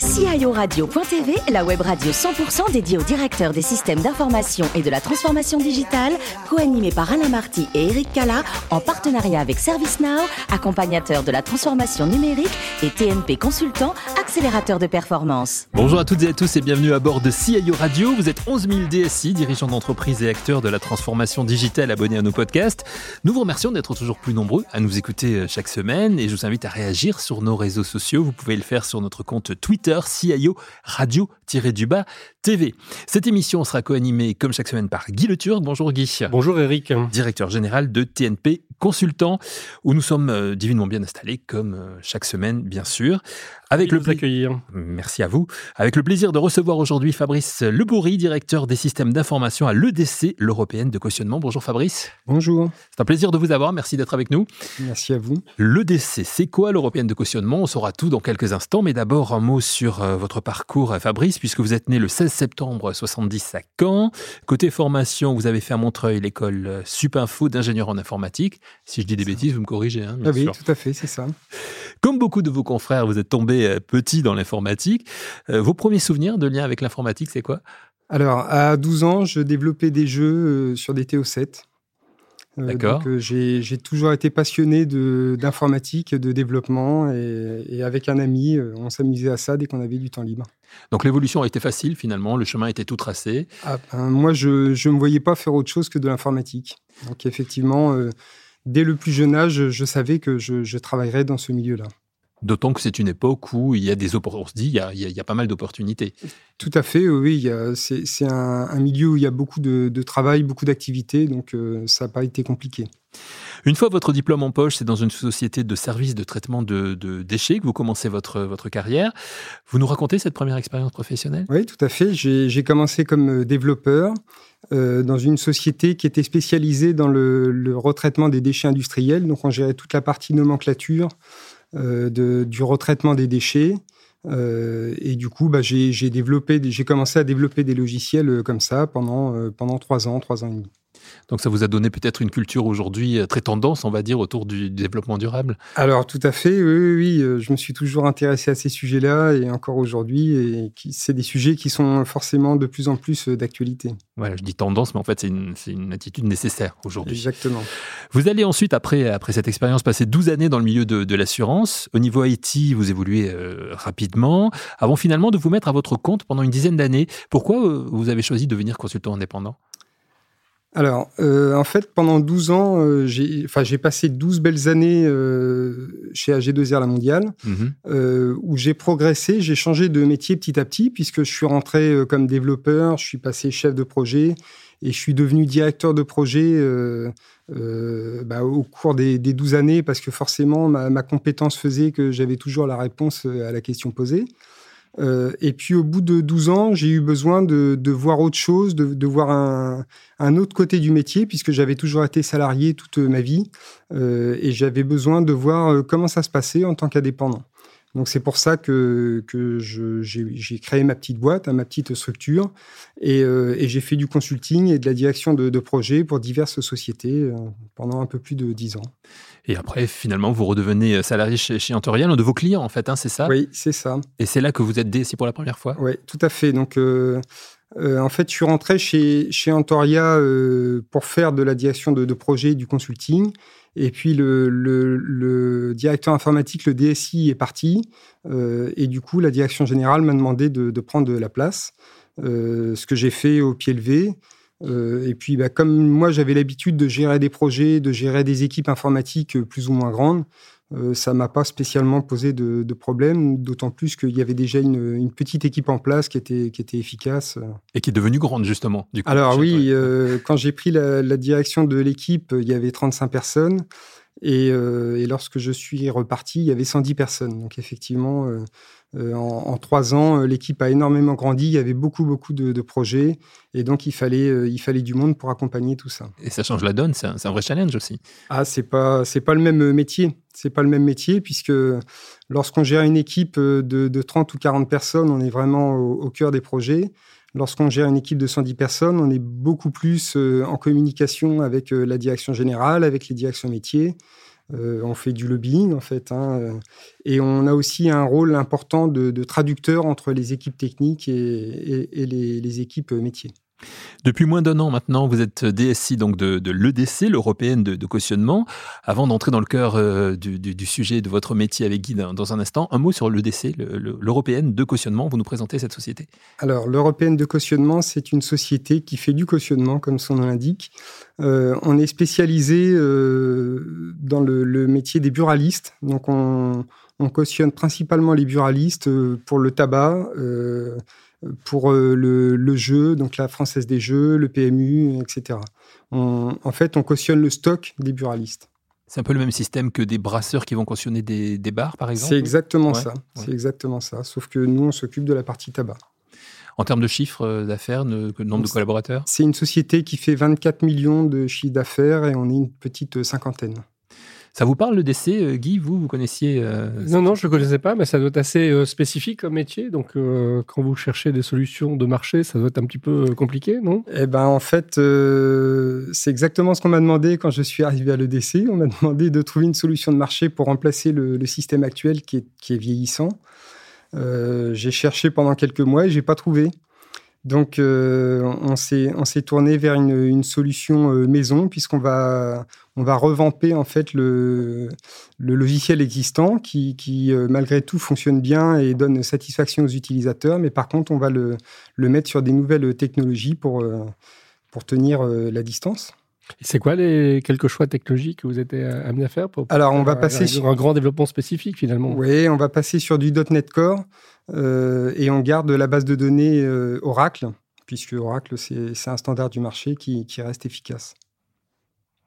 guys. CIORadio.tv, la web radio 100% dédiée aux directeurs des systèmes d'information et de la transformation digitale, co-animée par Alain Marty et Eric Cala, en partenariat avec ServiceNow, accompagnateur de la transformation numérique et TNP Consultant, accélérateur de performance. Bonjour à toutes et à tous et bienvenue à bord de CIO Radio. Vous êtes 11 000 DSI, dirigeants d'entreprise et acteurs de la transformation digitale abonnés à nos podcasts. Nous vous remercions d'être toujours plus nombreux à nous écouter chaque semaine et je vous invite à réagir sur nos réseaux sociaux. Vous pouvez le faire sur notre compte Twitter CIO Radio-du-bas TV. Cette émission sera co-animée comme chaque semaine par Guy Le Turc. Bonjour Guy. Bonjour Eric. Directeur général de TNP Consultant, où nous sommes euh, divinement bien installés comme euh, chaque semaine bien sûr. Avec le accueillir. Merci à vous. Avec le plaisir de recevoir aujourd'hui Fabrice Lebourry, directeur des systèmes d'information à l'EDC, l'Européenne de cautionnement. Bonjour Fabrice. Bonjour. C'est un plaisir de vous avoir. Merci d'être avec nous. Merci à vous. L'EDC, c'est quoi l'Européenne de cautionnement? On saura tout dans quelques instants, mais d'abord un mot sur euh, votre parcours, Fabrice, puisque vous êtes né le 16 septembre 70 à Caen. Côté formation, vous avez fait à Montreuil l'école Supinfo d'ingénieur en informatique. Si je dis des bêtises, vous me corrigez. Hein, ah oui, tout à fait, c'est ça. Comme beaucoup de vos confrères, vous êtes tombé euh, petit dans l'informatique. Euh, vos premiers souvenirs de lien avec l'informatique, c'est quoi? Alors, à 12 ans, je développais des jeux euh, sur des TO7. D'accord. j'ai toujours été passionné d'informatique, de, développement, et, avec un ami, on s'amusait à ça dès qu'on avait du temps libre. Donc l'évolution a été facile finalement, le chemin était tout tracé. Ah, ben, moi, je ne me voyais pas faire autre chose que de l'informatique. Donc effectivement, dès le plus jeune âge, je savais que je, travaillerais dans ce milieu-là. D'autant que c'est une époque où il y a des on se dit, il y a, pas mal d'opportunités. Tout à fait, oui. C'est un, milieu où il y a beaucoup de, travail, beaucoup d'activités, donc euh, ça n'a pas été compliqué. Une fois votre diplôme en poche, c'est dans une société de services de traitement de, déchets que vous commencez votre, votre carrière. Vous nous racontez cette première expérience professionnelle? Oui, tout à fait. J'ai commencé comme développeur euh, dans une société qui était spécialisée dans le, retraitement des déchets industriels. Donc, on gérait toute la partie nomenclature euh, de, du retraitement des déchets. Euh, et du coup, bah, j'ai développé, j'ai commencé à développer des logiciels comme ça pendant pendant trois ans, trois ans et demi. Donc ça vous a donné peut-être une culture aujourd'hui euh, très tendance, on va dire, autour du développement durable Alors tout à fait, oui, oui, euh, je me suis toujours intéressé à ces sujets-là et encore aujourd'hui, et c'est des sujets qui sont forcément de plus en plus euh, d'actualité. Voilà, je dis tendance, mais en fait c'est une, attitude nécessaire aujourd'hui. Exactement. Vous allez ensuite, après, après cette expérience, passer 12 années dans le milieu de, l'assurance. Au niveau IT, vous évoluez rapidement, avant finalement de vous mettre à votre compte pendant une dizaine d'années. Pourquoi vous avez choisi de devenir consultant indépendant? Alors, euh, en fait, pendant 12 ans, euh, j'ai passé 12 belles années euh, chez AG2R La Mondiale, mhm. où j'ai progressé, j'ai changé de métier petit à petit, puisque je suis rentré comme développeur, je suis passé chef de projet, et je suis devenu directeur de projet bah, au cours des, des, 12 années, parce que forcément, ma, ma compétence faisait que j'avais toujours la réponse à la question posée. Euh, et puis au bout de 12 ans, j'ai eu besoin de, voir autre chose, de, voir un, autre côté du métier, puisque j'avais toujours été salarié toute ma vie, euh, et j'avais besoin de voir euh, comment ça se passait en tant qu'indépendant. Donc c'est pour ça que, que j'ai créé ma petite boîte, hein, ma petite structure, et, j'ai fait du consulting et de la direction de, de projets pour diverses sociétés pendant un peu plus de 10 ans. Et après, finalement, vous redevenez euh, salarié chez, chez Antorial, un de vos clients, en fait, hein, c'est ça? Oui, c'est ça. Et c'est là que vous êtes DSI pour la première fois? Oui, tout à fait. Donc, euh, euh, en fait, je suis rentré chez, chez Antoria pour faire de la direction de, de projet, du consulting. Et puis, le, directeur informatique, le DSI, est parti. et du coup, la direction générale m'a demandé de, de, prendre la place, ce que j'ai fait au pied levé. Euh, et puis, bah, comme moi, j'avais l'habitude de gérer des projets, de gérer des équipes informatiques euh, plus ou moins grandes, euh, ça m'a pas spécialement posé de, de problème, d'autant plus qu'il y avait déjà une, une, petite équipe en place qui était, qui était efficace. Et qui est devenue grande, justement. Du coup, Alors oui, quand j'ai pris la, la, direction de l'équipe, il y avait 35 personnes. Et, et, lorsque je suis reparti, il y avait 110 personnes. Donc effectivement, euh, en, trois ans, euh, l'équipe a énormément grandi. Il y avait beaucoup, beaucoup de, projets. Et donc, il fallait, euh, il fallait du monde pour accompagner tout ça. Et ça change la donne. C'est un, vrai challenge aussi. Ah, c'est pas, c'est pas le même métier. C'est pas le même métier puisque lorsqu'on gère une équipe de, 30 ou 40 personnes, on est vraiment au, cœur des projets. Lorsqu'on gère une équipe de 110 personnes, on est beaucoup plus en communication avec la direction générale, avec les directions métiers. on fait du lobbying en fait, hein, et on a aussi un rôle important de, traducteur entre les équipes techniques et, les équipes métiers. Depuis moins d'un an maintenant, vous êtes DSI donc de, l'EDC, l'Européenne de, cautionnement. Avant d'entrer dans le cœur euh, du, sujet de votre métier avec Guy dans, un instant, un mot sur l'EDC, l'Européenne de cautionnement. Vous nous présentez cette société Alors, l'Européenne de cautionnement, c'est une société qui fait du cautionnement, comme son nom l'indique. Euh, on est spécialisé euh, dans le, métier des buralistes. Donc, on, on, cautionne principalement les buralistes pour le tabac pour euh, le, jeu, donc la Française des Jeux, le PMU, etc. en fait, on cautionne le stock des buralistes. C'est un peu le même système que des brasseurs qui vont cautionner des, bars, par exemple? C'est exactement ça. C'est exactement ça. Sauf que nous, on s'occupe de la partie tabac. En termes de chiffre euh, d'affaires, de, nombre de collaborateurs? C'est une société qui fait 24 millions de chiffres d'affaires et on est une petite cinquantaine. Ça vous parle le décès, euh, Guy? Vous, vous connaissiez euh, Non, non, je ne connaissais pas, mais ça doit être assez euh, spécifique comme métier. Donc, quand vous cherchez des solutions de marché, ça doit être un petit peu compliqué, non? Eh ben, en fait, c'est exactement ce qu'on m'a demandé quand je suis arrivé à l'EDC. On m'a demandé de trouver une solution de marché pour remplacer le, système actuel qui est, qui est vieillissant. j'ai cherché pendant quelques mois et j'ai pas trouvé. Donc, euh, on s'est tourné vers une, solution euh, maison puisqu'on va revamper en fait le, logiciel existant qui, euh, malgré tout fonctionne bien et donne satisfaction aux utilisateurs. Mais par contre, on va le, mettre sur des nouvelles technologies pour pour tenir la distance. C'est quoi les quelques choix technologiques que vous êtes amené à faire pour Alors, on va passer sur un grand développement spécifique finalement. Oui, on va passer sur du .NET Core. Euh, et on garde la base de données euh, Oracle, puisque Oracle, c'est un standard du marché qui, reste efficace.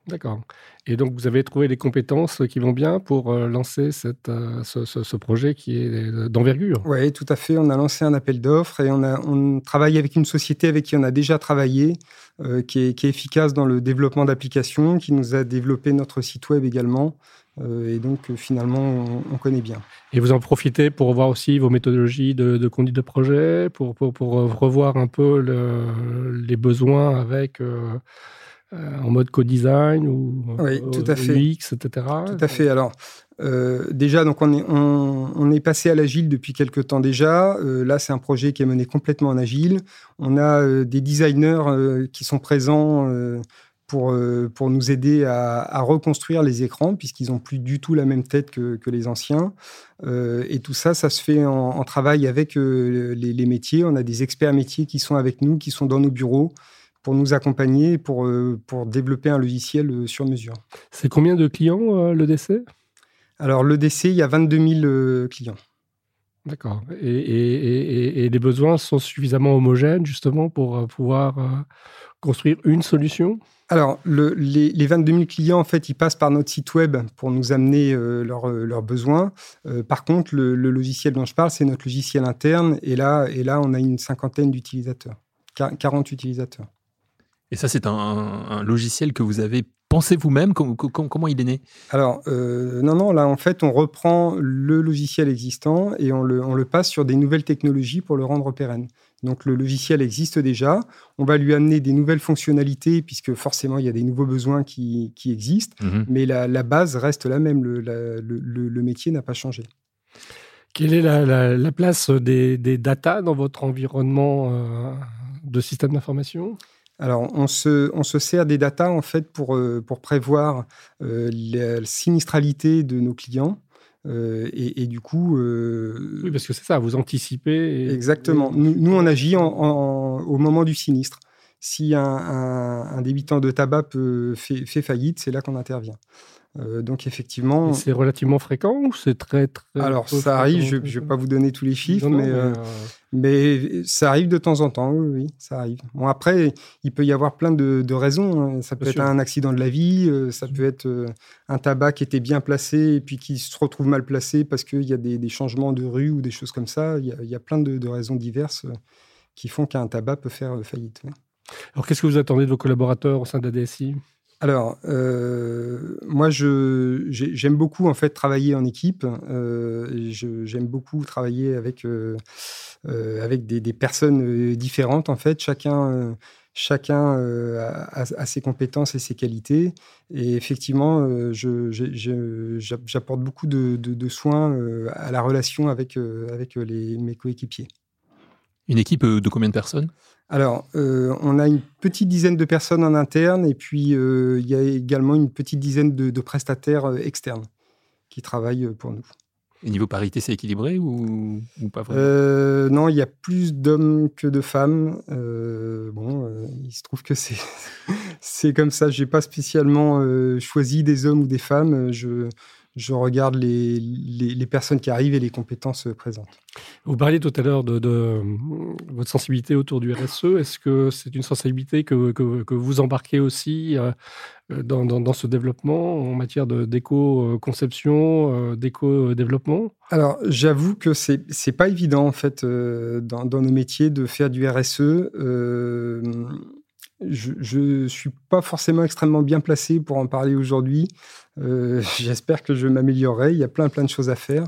D'accord. Et donc, vous avez trouvé les compétences qui vont bien pour euh, lancer cette, ce, projet qui est d'envergure? Oui, tout à fait. On a lancé un appel d'offres et on, a, on travaille avec une société avec qui on a déjà travaillé, qui, est, qui, est, efficace dans le développement d'applications, qui nous a développé notre site web également. Euh, et donc, euh, finalement, on, connaît bien. Et vous en profitez pour revoir aussi vos méthodologies de, conduite de projet, pour, pour, euh, revoir un peu les besoins avec. En mode co-design ou oui, tout à fait. UX, etc. Tout à fait. Alors, déjà, donc on est, on, est passé à l'agile depuis quelques temps déjà. là, c'est un projet qui est mené complètement en agile. On a des designers qui sont présents pour, euh, pour nous aider à, reconstruire les écrans, puisqu'ils n'ont plus du tout la même tête que, que les anciens. Euh, et tout ça, ça se fait en, travail avec euh, les, métiers. On a des experts métiers qui sont avec nous, qui sont dans nos bureaux pour nous accompagner, pour, pour développer un logiciel sur mesure. C'est combien de clients le l'EDC Alors l'EDC, il y a 22 000 clients. D'accord. Et, et, et, les besoins sont suffisamment homogènes justement pour pouvoir construire une solution? Alors, les, 22 000 clients, en fait, ils passent par notre site web pour nous amener euh, euh, leurs besoins. Euh, par contre, le, logiciel dont je parle, c'est notre logiciel interne. Et là, et là on a une cinquantaine d'utilisateurs, 40 utilisateurs. Et ça, c'est un, logiciel que vous avez pensé vous-même? Comment, il est né? Alors, non, non, là, en fait, on reprend le logiciel existant et on le, on le passe sur des nouvelles technologies pour le rendre pérenne. Donc le logiciel existe déjà. On va lui amener des nouvelles fonctionnalités puisque forcément il y a des nouveaux besoins qui, existent. Mhm. Mais la, base reste la même. Le, métier n'a pas changé. Quelle est la, place des, des data dans votre environnement euh, de système d'information? Alors, on se, on se, sert des data en fait pour, euh, pour prévoir euh, la sinistralité de nos clients. Euh, et, du coup. Euh, oui, parce que c'est ça, vous anticipez. Exactement. Nous, on agit au moment du sinistre. Si un, un, débitant de tabac fait, fait faillite, c'est là qu'on intervient. Euh, donc effectivement, c'est relativement fréquent ou c'est très très. Alors ça arrive. Je ne vais pas vous donner tous les chiffres, mais, euh, mais, ça arrive de temps en temps. Oui, ça arrive. Bon après, il peut y avoir plein de, raisons. Hein. Ça peut être un accident de la vie, euh, ça peut être un tabac qui était bien placé et puis qui se retrouve mal placé parce qu'il y a des, changements de rue ou des choses comme ça. Il y a, plein de, raisons diverses qui font qu'un tabac peut faire faillite. Alors qu'est-ce que vous attendez de vos collaborateurs au sein de la DSI alors, euh, moi, j'aime beaucoup en fait travailler en équipe. Euh, j'aime beaucoup travailler avec euh, avec des, personnes différentes. En fait, chacun chacun a, ses compétences et ses qualités. Et effectivement, j'apporte beaucoup de, soins à la relation avec, avec les, mes coéquipiers. Une équipe de combien de personnes? Alors, on a une petite dizaine de personnes en interne et puis il y a également une petite dizaine de prestataires externes qui travaillent pour nous. Et niveau parité, c'est équilibré ou, pas vraiment? Euh, Non, il y a plus d'hommes que de femmes. Euh, bon, euh, il se trouve que c'est c'est comme ça. J'ai pas spécialement choisi des hommes ou des femmes. Je je regarde les, les, personnes qui arrivent et les compétences présentes. Vous parliez tout à l'heure de, de, votre sensibilité autour du RSE. Est-ce que c'est une sensibilité que, que, que, vous embarquez aussi euh, dans, dans, ce développement en matière d'éco-conception, euh, d'éco-développement? Alors, j'avoue que c'est n'est pas évident, en fait, euh, dans, dans, nos métiers de faire du RSE je ne suis pas forcément extrêmement bien placé pour en parler aujourd'hui. Euh, j'espère que je m'améliorerai. Il y a plein, plein de choses à faire.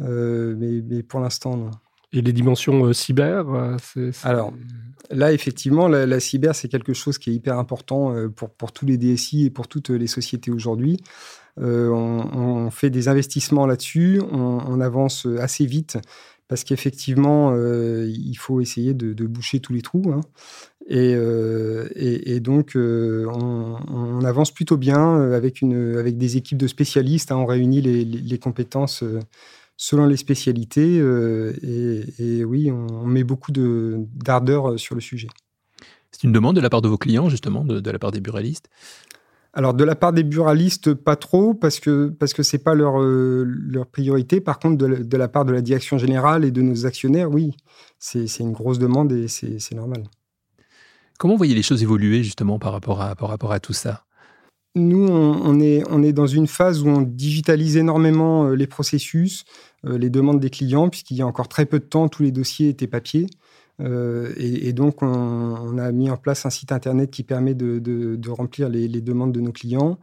Euh, mais, pour l'instant, non. Et les dimensions euh, cyber Alors, là, effectivement, la, cyber, c'est quelque chose qui est hyper important pour, pour tous les DSI et pour toutes les sociétés aujourd'hui. On, fait des investissements là-dessus, on, avance assez vite parce qu'effectivement, il faut essayer de, boucher tous les trous. Hein. Euh, et, donc, euh, on, avance plutôt bien euh, avec, une, avec des équipes de spécialistes. Hein. on réunit les, les, compétences selon les spécialités. Et, oui, on, met beaucoup d'ardeur sur le sujet. C'est une demande de la part de vos clients, justement, de, la part des buralistes? Alors, de la part des buralistes, pas trop, parce que parce que c'est pas leur, leur priorité. Par contre, de la, de la, part de la direction générale et de nos actionnaires, oui, c'est une grosse demande et c'est normal. Comment voyez les choses évoluer justement par rapport à, par rapport à tout ça? Nous, on, est, on est dans une phase où on digitalise énormément euh, les processus, euh, les demandes des clients, puisqu'il y a encore très peu de temps, tous les dossiers étaient papier. Euh, et, donc, on, a mis en place un site internet qui permet de, remplir les, demandes de nos clients.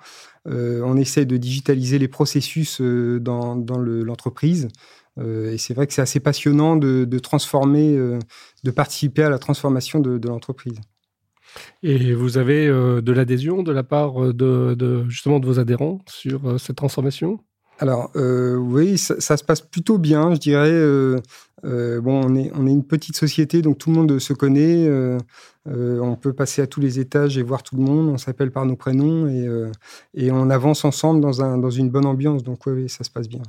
on essaie de digitaliser les processus dans, dans l'entreprise. et c'est vrai que c'est assez passionnant de, transformer, de participer à la transformation de l'entreprise. Et vous avez euh, de l'adhésion de la part euh, de, justement de vos adhérents sur euh, cette transformation? Alors oui, ça, se passe plutôt bien, je dirais. bon, on est, on est une petite société, donc tout le monde se connaît. on peut passer à tous les étages et voir tout le monde. On s'appelle par nos prénoms et, et on avance ensemble dans, un, dans une bonne ambiance. Donc oui, ça se passe bien.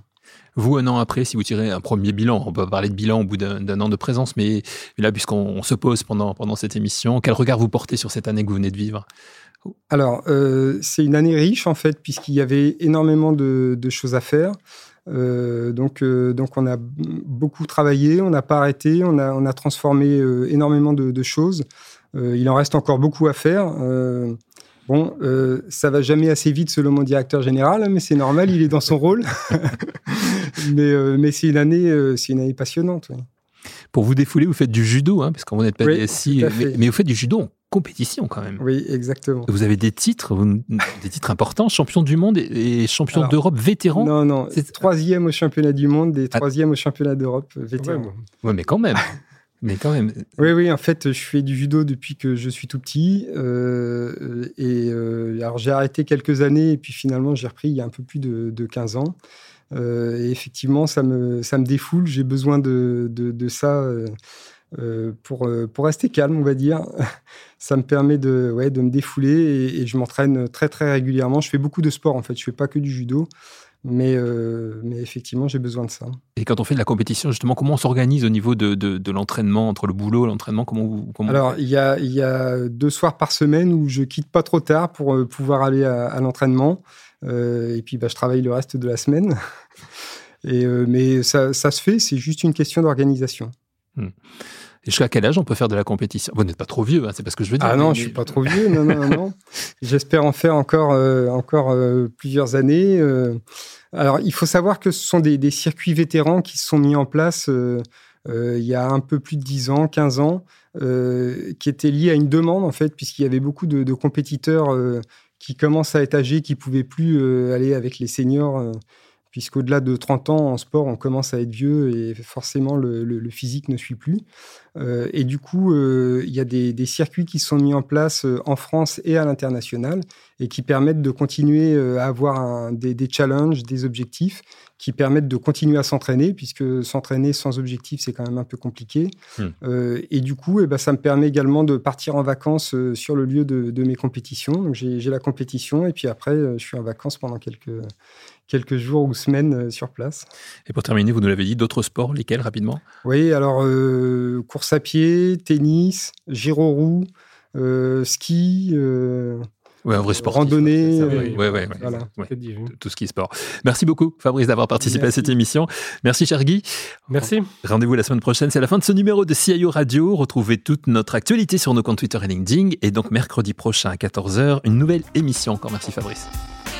Vous, un an après, si vous tirez un premier bilan, on peut parler de bilan au bout d'un an de présence, mais là, puisqu'on se pose pendant, pendant cette émission, quel regard vous portez sur cette année que vous venez de vivre? Alors, euh, c'est une année riche, en fait, puisqu'il y avait énormément de, choses à faire. Euh, donc, euh, donc, on a beaucoup travaillé, on n'a pas arrêté, on a, on a transformé énormément de, de choses. il en reste encore beaucoup à faire. Bon, euh, ça va jamais assez vite selon mon directeur général, mais c'est normal, il est dans son rôle. mais, euh, mais c'est une année, euh, c'est une année passionnante. Pour vous défouler, vous faites du judo, hein, parce qu'on n'êtes pas oui, DSI, mais, vous faites du judo en compétition quand même. Oui, exactement. Vous avez des titres, des titres importants, champion du monde et, champion d'Europe vétéran. Non, non, c'est troisième au championnat du monde et ah. troisième au champion d'Europe vétéran. Ouais, mais quand même. Oui, oui, en fait, je fais du judo depuis que je suis tout petit. Euh, et euh, alors, j'ai arrêté quelques années et puis finalement, j'ai repris il y a un peu plus de, de 15 ans. Euh, et effectivement, ça me, ça me défoule. J'ai besoin de, de ça pour, pour rester calme, on va dire. ça me permet de, ouais, de me défouler et, et je m'entraîne très, très régulièrement. Je fais beaucoup de sport, en fait. Je fais pas que du judo. Mais, euh, mais effectivement, j'ai besoin de ça. Et quand on fait de la compétition, justement, comment on s'organise au niveau de, de, l'entraînement, entre le boulot et l'entraînement comment, comment, Alors, il y a, y a deux soirs par semaine où je quitte pas trop tard pour euh, pouvoir aller à, l'entraînement. Euh, et puis, bah, je travaille le reste de la semaine. Et, mais ça, ça, se fait, c'est juste une question d'organisation. Hmm. Et jusqu'à quel âge on peut faire de la compétition? Vous n'êtes pas trop vieux, hein, c'est pas ce que je veux dire. Ah non, je je suis pas trop vieux, non, non, non. J'espère en faire encore, euh, encore euh, plusieurs années. Euh. alors, il faut savoir que ce sont des, des, circuits vétérans qui se sont mis en place il y a un peu plus de 10 ans, 15 ans, qui étaient liés à une demande, en fait, puisqu'il y avait beaucoup de, de compétiteurs qui commencent à être âgés, qui pouvaient plus aller avec les seniors puisqu'au-delà de 30 ans en sport, on commence à être vieux et forcément le, physique ne suit plus. Euh, et du coup, euh, il y a des, circuits qui sont mis en place euh, en France et à l'international et qui permettent de continuer à avoir des, challenges, des objectifs qui permettent de continuer à s'entraîner, puisque s'entraîner sans objectif, c'est quand même un peu compliqué. Hmm. et du coup, eh ben, ça me permet également de partir en vacances sur le lieu de, de mes compétitions. J'ai la compétition et puis après, je suis en vacances pendant quelques, quelques jours ou semaines euh, sur place. Et pour terminer, vous nous l'avez dit, d'autres sports, lesquels rapidement? Oui, alors euh, course à pied, tennis, giro euh, ski. Euh, Ouais, un vrai sport. Randonnée. Oui, ouais, ouais, voilà. Tout ce qui est sport. Merci beaucoup, Fabrice, d'avoir participé à cette émission. Merci, cher Guy. Merci. Rendez-vous la semaine prochaine. C'est la fin de ce numéro de CIO Radio. Retrouvez toute notre actualité sur nos comptes Twitter et LinkedIn. Et donc, mercredi prochain à 14h, une nouvelle émission. Encore merci, Fabrice.